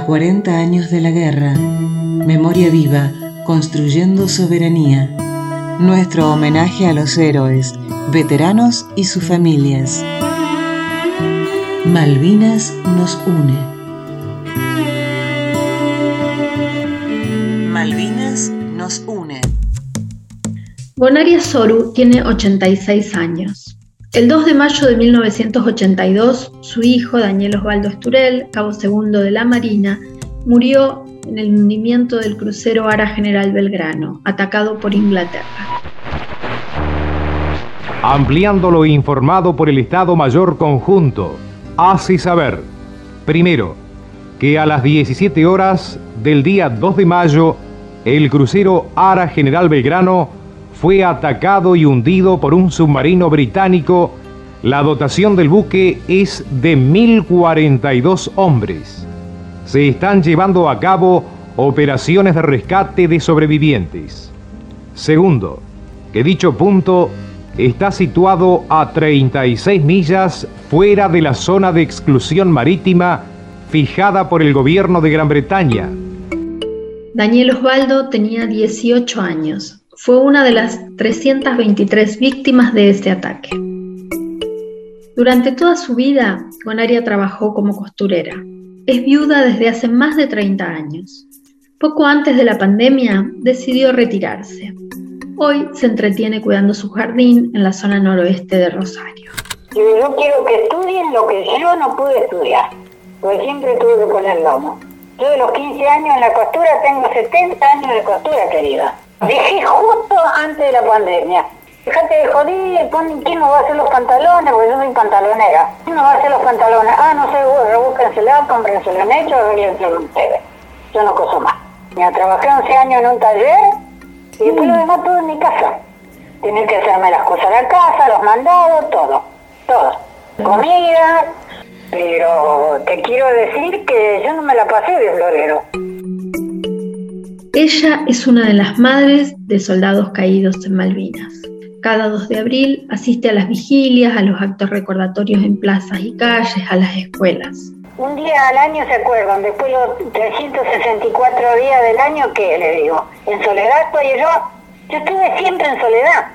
A 40 años de la guerra, memoria viva, construyendo soberanía. Nuestro homenaje a los héroes, veteranos y sus familias. Malvinas nos une. Malvinas nos une. Bonaria Soru tiene 86 años. El 2 de mayo de 1982, su hijo, Daniel Osvaldo Esturel, cabo segundo de la Marina, murió en el hundimiento del crucero Ara General Belgrano, atacado por Inglaterra. Ampliando lo informado por el Estado Mayor Conjunto, hace saber, primero, que a las 17 horas del día 2 de mayo, el crucero Ara General Belgrano fue atacado y hundido por un submarino británico. La dotación del buque es de 1.042 hombres. Se están llevando a cabo operaciones de rescate de sobrevivientes. Segundo, que dicho punto está situado a 36 millas fuera de la zona de exclusión marítima fijada por el gobierno de Gran Bretaña. Daniel Osvaldo tenía 18 años fue una de las 323 víctimas de este ataque. Durante toda su vida, Gonaria trabajó como costurera. Es viuda desde hace más de 30 años. Poco antes de la pandemia, decidió retirarse. Hoy se entretiene cuidando su jardín en la zona noroeste de Rosario. Yo quiero que estudien lo que yo no pude estudiar, porque siempre tuve que poner lomo. Yo de los 15 años en la costura tengo 70 años de costura, querida. Dejé justo antes de la pandemia. Fíjate de joder, ¿quién nos va a hacer los pantalones? Porque yo soy pantalonera. ¿Quién nos va a hacer los pantalones? Ah, no sé, bueno, búsquensela, cómprensela en hecho, arréglenselo ustedes. Yo no coso más. Ya trabajé 11 años en un taller y después lo demás todo en mi casa. Tener que hacerme las cosas de la casa, los mandados, todo. Todo. Comida, pero te quiero decir que yo no me la pasé de florero. Ella es una de las madres de soldados caídos en Malvinas. Cada 2 de abril asiste a las vigilias, a los actos recordatorios en plazas y calles, a las escuelas. Un día al año se acuerdan, después los 364 días del año, ¿qué le digo? En soledad estoy yo. Yo estuve siempre en soledad.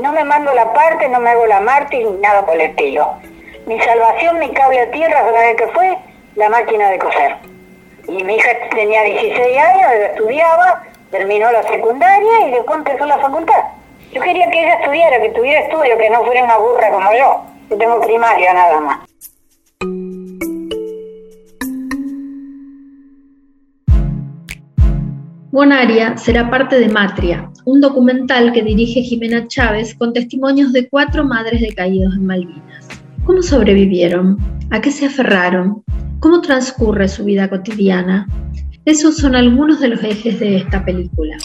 No me mando la parte, no me hago la mártir, nada por el estilo. Mi salvación, mi cable a tierra, ¿sabes qué fue? La máquina de coser. Y mi hija tenía 16 años, estudiaba, terminó la secundaria y después empezó la facultad. Yo quería que ella estudiara, que tuviera estudio, que no fuera una burra como yo. Yo tengo primaria nada más. Bonaria será parte de Matria, un documental que dirige Jimena Chávez con testimonios de cuatro madres de caídos en Malvinas. ¿Cómo sobrevivieron? ¿A qué se aferraron? ¿Cómo transcurre su vida cotidiana? Esos son algunos de los ejes de esta película.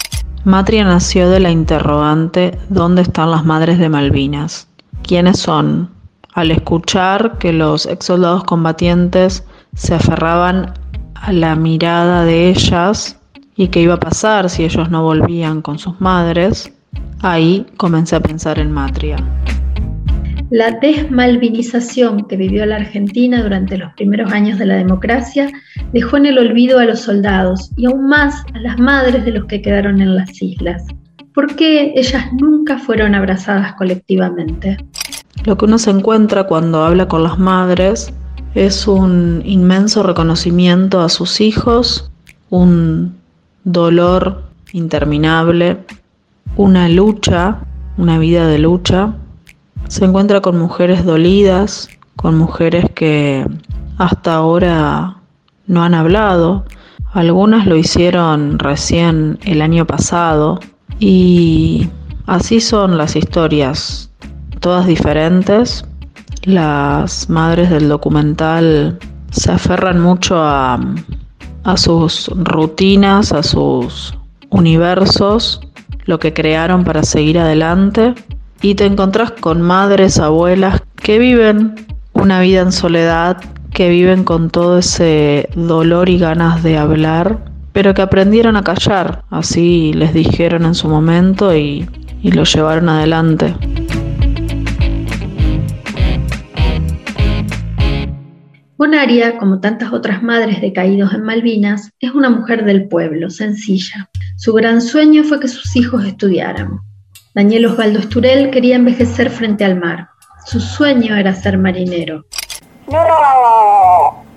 Matria nació de la interrogante ¿Dónde están las madres de Malvinas? ¿Quiénes son? Al escuchar que los ex soldados combatientes se aferraban a la mirada de ellas y qué iba a pasar si ellos no volvían con sus madres, ahí comencé a pensar en Matria. La desmalvinización que vivió la Argentina durante los primeros años de la democracia dejó en el olvido a los soldados y aún más a las madres de los que quedaron en las islas. ¿Por qué ellas nunca fueron abrazadas colectivamente? Lo que uno se encuentra cuando habla con las madres es un inmenso reconocimiento a sus hijos, un dolor interminable, una lucha, una vida de lucha se encuentra con mujeres dolidas, con mujeres que hasta ahora no han hablado. Algunas lo hicieron recién el año pasado y así son las historias, todas diferentes. Las madres del documental se aferran mucho a, a sus rutinas, a sus universos, lo que crearon para seguir adelante y te encontrás con madres, abuelas que viven una vida en soledad, que viven con todo ese dolor y ganas de hablar, pero que aprendieron a callar, así les dijeron en su momento y, y lo llevaron adelante. Bonaria, como tantas otras madres de caídos en Malvinas, es una mujer del pueblo, sencilla. Su gran sueño fue que sus hijos estudiaran. Daniel Osvaldo Esturel quería envejecer frente al mar. Su sueño era ser marinero. No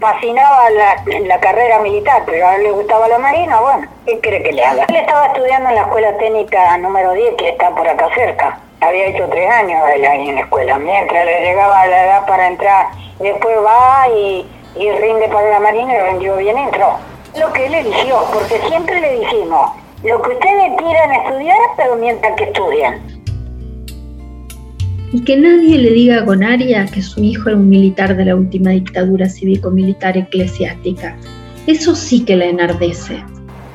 fascinaba la, la, carrera militar, pero a él le gustaba la marina, bueno, ¿qué cree que le haga? Él estaba estudiando en la escuela técnica número 10, que está por acá cerca. Había hecho tres años él ahí en la escuela. Mientras le llegaba la edad para entrar después va y, rinde para la marina y rindió bien entró. Lo que él eligió, porque siempre le dijimos, lo que ustedes quieran estudiar, pero mientras que estudian. Y que nadie le diga a Gonaria que su hijo era un militar de la última dictadura cívico-militar eclesiástica. Eso sí que le enardece.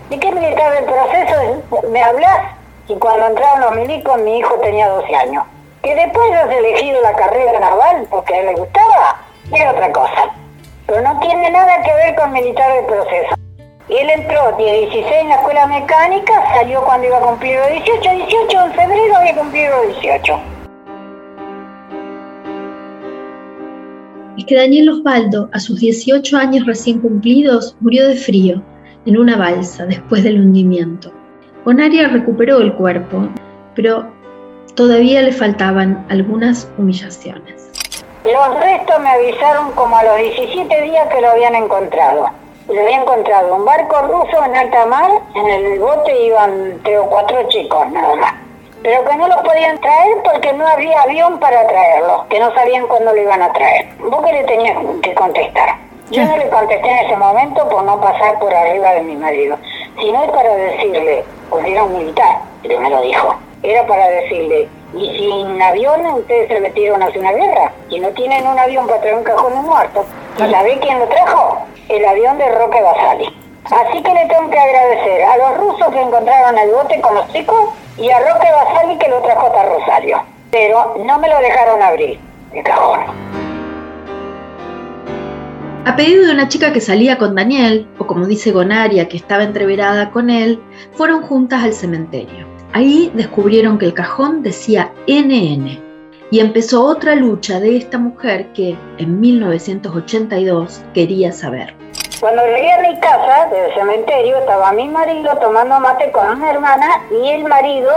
¿De qué militar del proceso me hablas? Y cuando entraron los milicos mi hijo tenía 12 años. Que después has elegido la carrera naval porque a él le gustaba, es otra cosa. Pero no tiene nada que ver con militar del proceso. Y él entró de 16 en la escuela mecánica, salió cuando iba a cumplir los 18, 18 en febrero había cumplido los 18. Es que Daniel Osvaldo, a sus 18 años recién cumplidos, murió de frío en una balsa después del hundimiento. Bonaria recuperó el cuerpo, pero todavía le faltaban algunas humillaciones. Los restos me avisaron como a los 17 días que lo habían encontrado. Lo había encontrado un barco ruso en alta mar, en el bote iban tres o cuatro chicos nada más. Pero que no los podían traer porque no había avión para traerlos, que no sabían cuándo lo iban a traer. ¿Vos qué le tenías que contestar? Yo no le contesté en ese momento por no pasar por arriba de mi marido, sino para decirle, porque era un militar, que me lo dijo, era para decirle, y sin avión ustedes se metieron hacia una guerra. Y no tienen un avión para traer un cajón muerto. ¿Y sabés quién lo trajo? El avión de Roque Basali. Así que le tengo que agradecer a los rusos que encontraron el bote con los chicos y a Roque Basali que lo trajo hasta Rosario. Pero no me lo dejaron abrir, el cajón. A pedido de una chica que salía con Daniel, o como dice Gonaria, que estaba entreverada con él, fueron juntas al cementerio. Ahí descubrieron que el cajón decía NN y empezó otra lucha de esta mujer que en 1982 quería saber. Cuando llegué a mi casa del cementerio estaba mi marido tomando mate con una hermana y el marido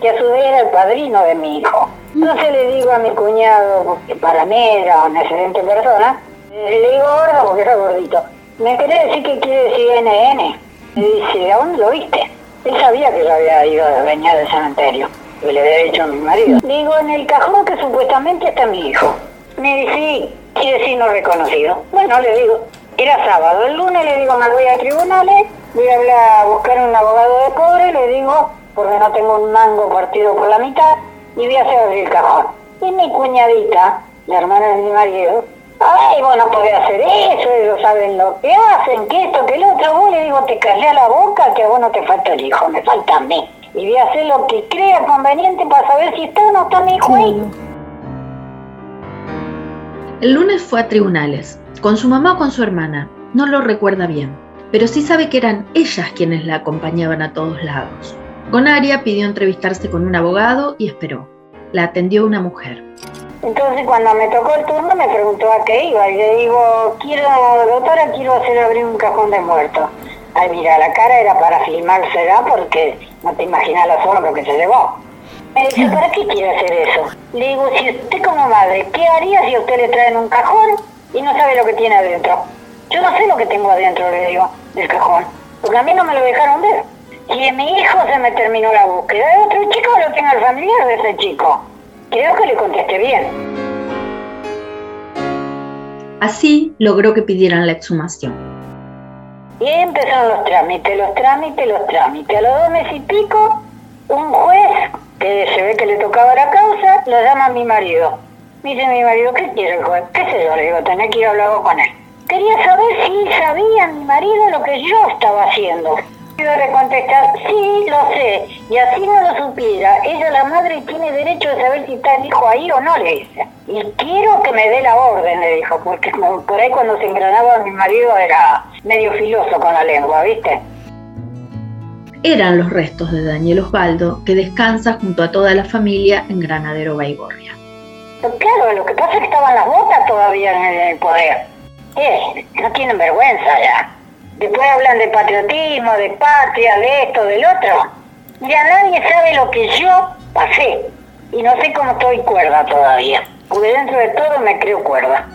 que a su vez era el padrino de mi hijo. Entonces le digo a mi cuñado, que para mí era una excelente persona, le digo gordo porque era gordito, ¿me querés decir qué quiere decir NN? Me dice, ¿a dónde lo viste? Él sabía que yo había ido a venía del cementerio, que le había dicho a mi marido. Digo, en el cajón que supuestamente está mi hijo. Me dice, sí, quiere decir no reconocido. Bueno, le digo, era sábado. El lunes le digo, me voy a tribunales, voy a hablar a buscar un abogado de cobre, le digo, porque no tengo un mango partido por la mitad, y voy a hacer el cajón. Y mi cuñadita, la hermana de mi marido, Ay, vos no podés hacer eso, ellos saben lo que hacen, que esto, que el otro. Vos le digo, te callé la boca, que a vos no te falta el hijo, me falta a mí. Y voy a hacer lo que crea conveniente para saber si está o no está mi hijo ahí. El lunes fue a tribunales, con su mamá o con su hermana, no lo recuerda bien, pero sí sabe que eran ellas quienes la acompañaban a todos lados. Gonaria pidió entrevistarse con un abogado y esperó. La atendió una mujer. Entonces cuando me tocó el turno me preguntó a qué iba y le digo, quiero, doctora, quiero hacer abrir un cajón de muertos. Ay, mira, la cara era para filmársela porque no te imaginas la forma que se llevó. Me dice, ¿para qué quiere hacer eso? Le digo, si usted como madre, ¿qué haría si a usted le traen un cajón y no sabe lo que tiene adentro? Yo no sé lo que tengo adentro, le digo, del cajón, porque a mí no me lo dejaron ver. Y en mi hijo se me terminó la búsqueda de otro chico, lo tengo el familiar de ese chico. Creo que le contesté bien. Así logró que pidieran la exhumación. Y empezaron los trámites, los trámites, los trámites. A los dos meses y pico, un juez, que se ve que le tocaba la causa, lo llama a mi marido. Dice mi marido, ¿qué quiere el juez? ¿Qué sé yo? Le digo, tenés que ir a hablar con él. Quería saber si sabía mi marido lo que yo estaba haciendo. Iba a contestar, sí, lo sé, y así no lo supiera, ella la madre tiene derecho de saber si está el hijo ahí o no, le dice. Y quiero que me dé la orden, le dijo, porque por ahí cuando se engranaba mi marido era medio filoso con la lengua, ¿viste? Eran los restos de Daniel Osvaldo, que descansa junto a toda la familia en Granadero Baigorria. Claro, lo que pasa es que estaban las botas todavía en el poder. ¿Qué? No tienen vergüenza ya. Después hablan de patriotismo, de patria, de esto, del otro. Ya nadie sabe lo que yo pasé. Y no sé cómo estoy cuerda todavía. Porque dentro de todo me creo cuerda.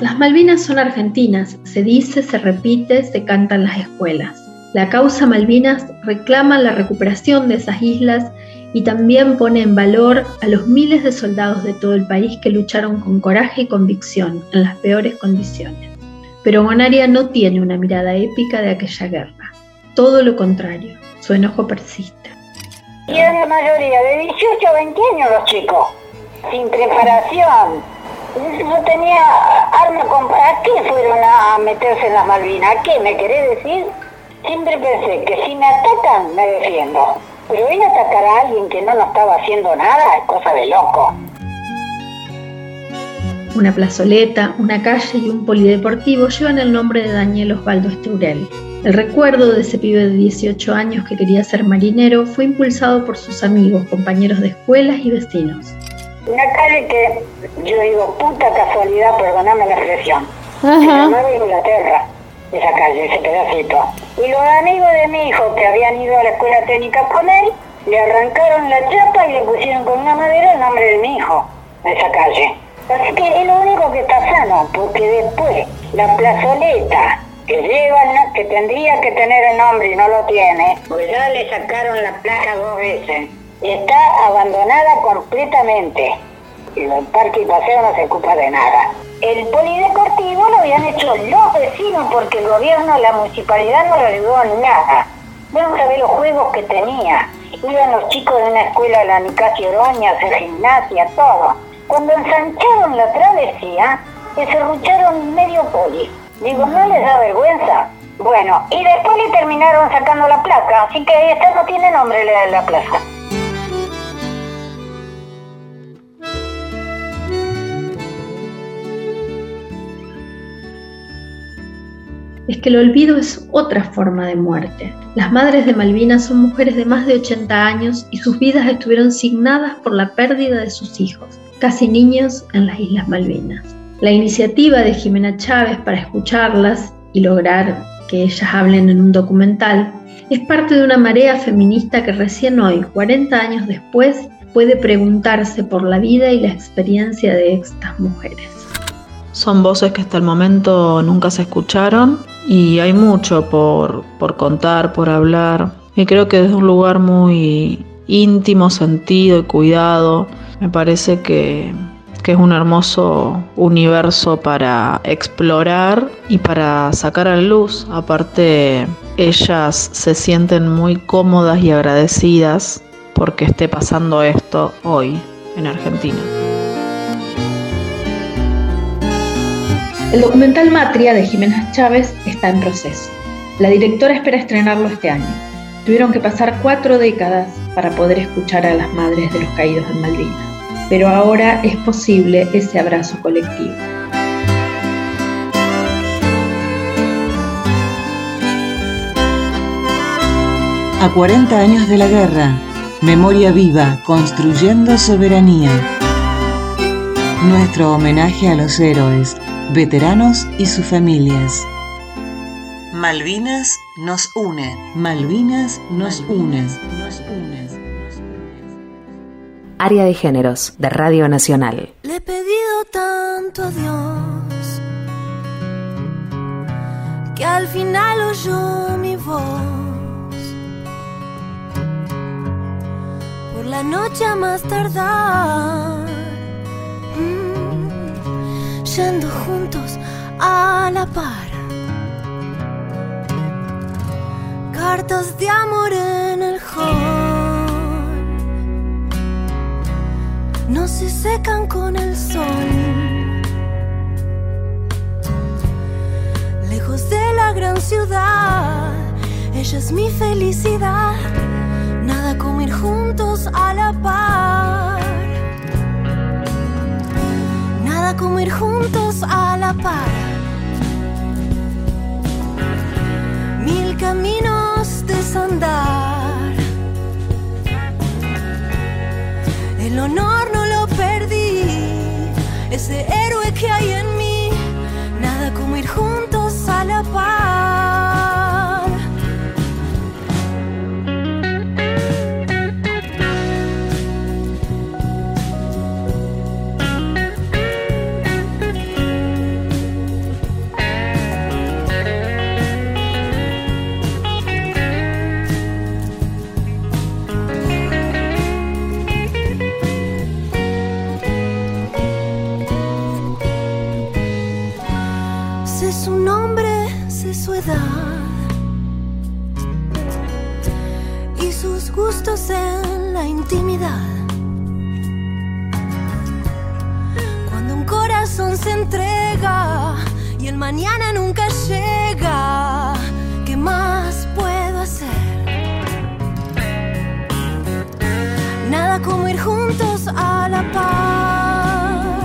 Las Malvinas son argentinas, se dice, se repite, se canta en las escuelas. La causa Malvinas reclama la recuperación de esas islas y también pone en valor a los miles de soldados de todo el país que lucharon con coraje y convicción en las peores condiciones. Pero Bonaria no tiene una mirada épica de aquella guerra. Todo lo contrario, su enojo persiste. Y en la mayoría de 18 a 20 años los chicos, sin preparación, no tenía arma con... ¿A qué fueron a meterse en las Malvinas? ¿A qué me querés decir? Siempre pensé que si me atacan me defiendo. Pero ir a atacar a alguien que no nos estaba haciendo nada es cosa de loco. Una plazoleta, una calle y un polideportivo llevan el nombre de Daniel Osvaldo Esteurel. El recuerdo de ese pibe de 18 años que quería ser marinero fue impulsado por sus amigos, compañeros de escuelas y vecinos. Una calle que yo digo, puta casualidad, perdoname la expresión. Ajá. Se Inglaterra, esa calle, ese pedacito. Y los amigos de mi hijo que habían ido a la escuela técnica con él, le arrancaron la chapa y le pusieron con una madera el nombre de mi hijo, a esa calle. Así que es lo único que está sano, porque después la plazoleta que lleva, que tendría que tener el nombre y no lo tiene, pues ya le sacaron la placa dos veces está abandonada completamente. Y el parque y paseo no se ocupa de nada. El polideportivo lo habían hecho los vecinos porque el gobierno, la municipalidad no le ayudó en nada. Vamos a ver los juegos que tenía. Iban los chicos de una escuela, la Nicasio Oroña, hacer gimnasia, todo. Cuando ensancharon la travesía, se medio poli. Digo, ¿no les da vergüenza? Bueno, y después le terminaron sacando la placa, así que esta no tiene nombre la, la plaza. es que el olvido es otra forma de muerte. Las madres de Malvinas son mujeres de más de 80 años y sus vidas estuvieron signadas por la pérdida de sus hijos, casi niños, en las Islas Malvinas. La iniciativa de Jimena Chávez para escucharlas y lograr que ellas hablen en un documental es parte de una marea feminista que recién hoy, 40 años después, puede preguntarse por la vida y la experiencia de estas mujeres. Son voces que hasta el momento nunca se escucharon y hay mucho por, contar, por hablar. Y creo que desde un lugar muy íntimo, sentido y cuidado, me parece que, que es un hermoso universo para explorar y para sacar a luz. Aparte, ellas se sienten muy cómodas y agradecidas porque esté pasando esto hoy en Argentina. El documental Matria de Jiménez Chávez está en proceso. La directora espera estrenarlo este año. Tuvieron que pasar cuatro décadas para poder escuchar a las madres de los caídos en Malvinas, pero ahora es posible ese abrazo colectivo. A 40 años de la guerra, memoria viva, construyendo soberanía. Nuestro homenaje a los héroes veteranos y sus familias. Malvinas nos une. Malvinas nos une. Nos une. Área de Géneros de Radio Nacional. Le he pedido tanto a Dios que al final oyó mi voz. Por la noche a más tardar yendo juntos a la par. Cartas de amor en el hall no se secan con el sol. Lejos de la gran ciudad, ella es mi felicidad. Nada como ir juntos a la par como ir juntos a la par. Mil caminos desandar. El honor ese héroe que hay en gustos en la intimidad. Cuando un corazón se entrega y el mañana nunca llega, ¿qué más puedo hacer? Nada como ir juntos a la par.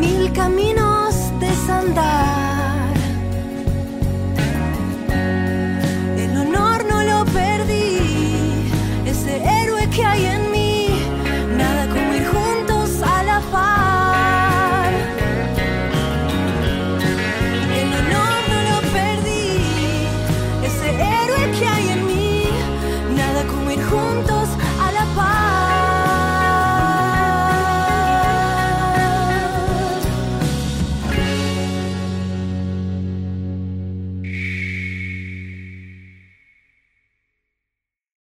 Mil caminos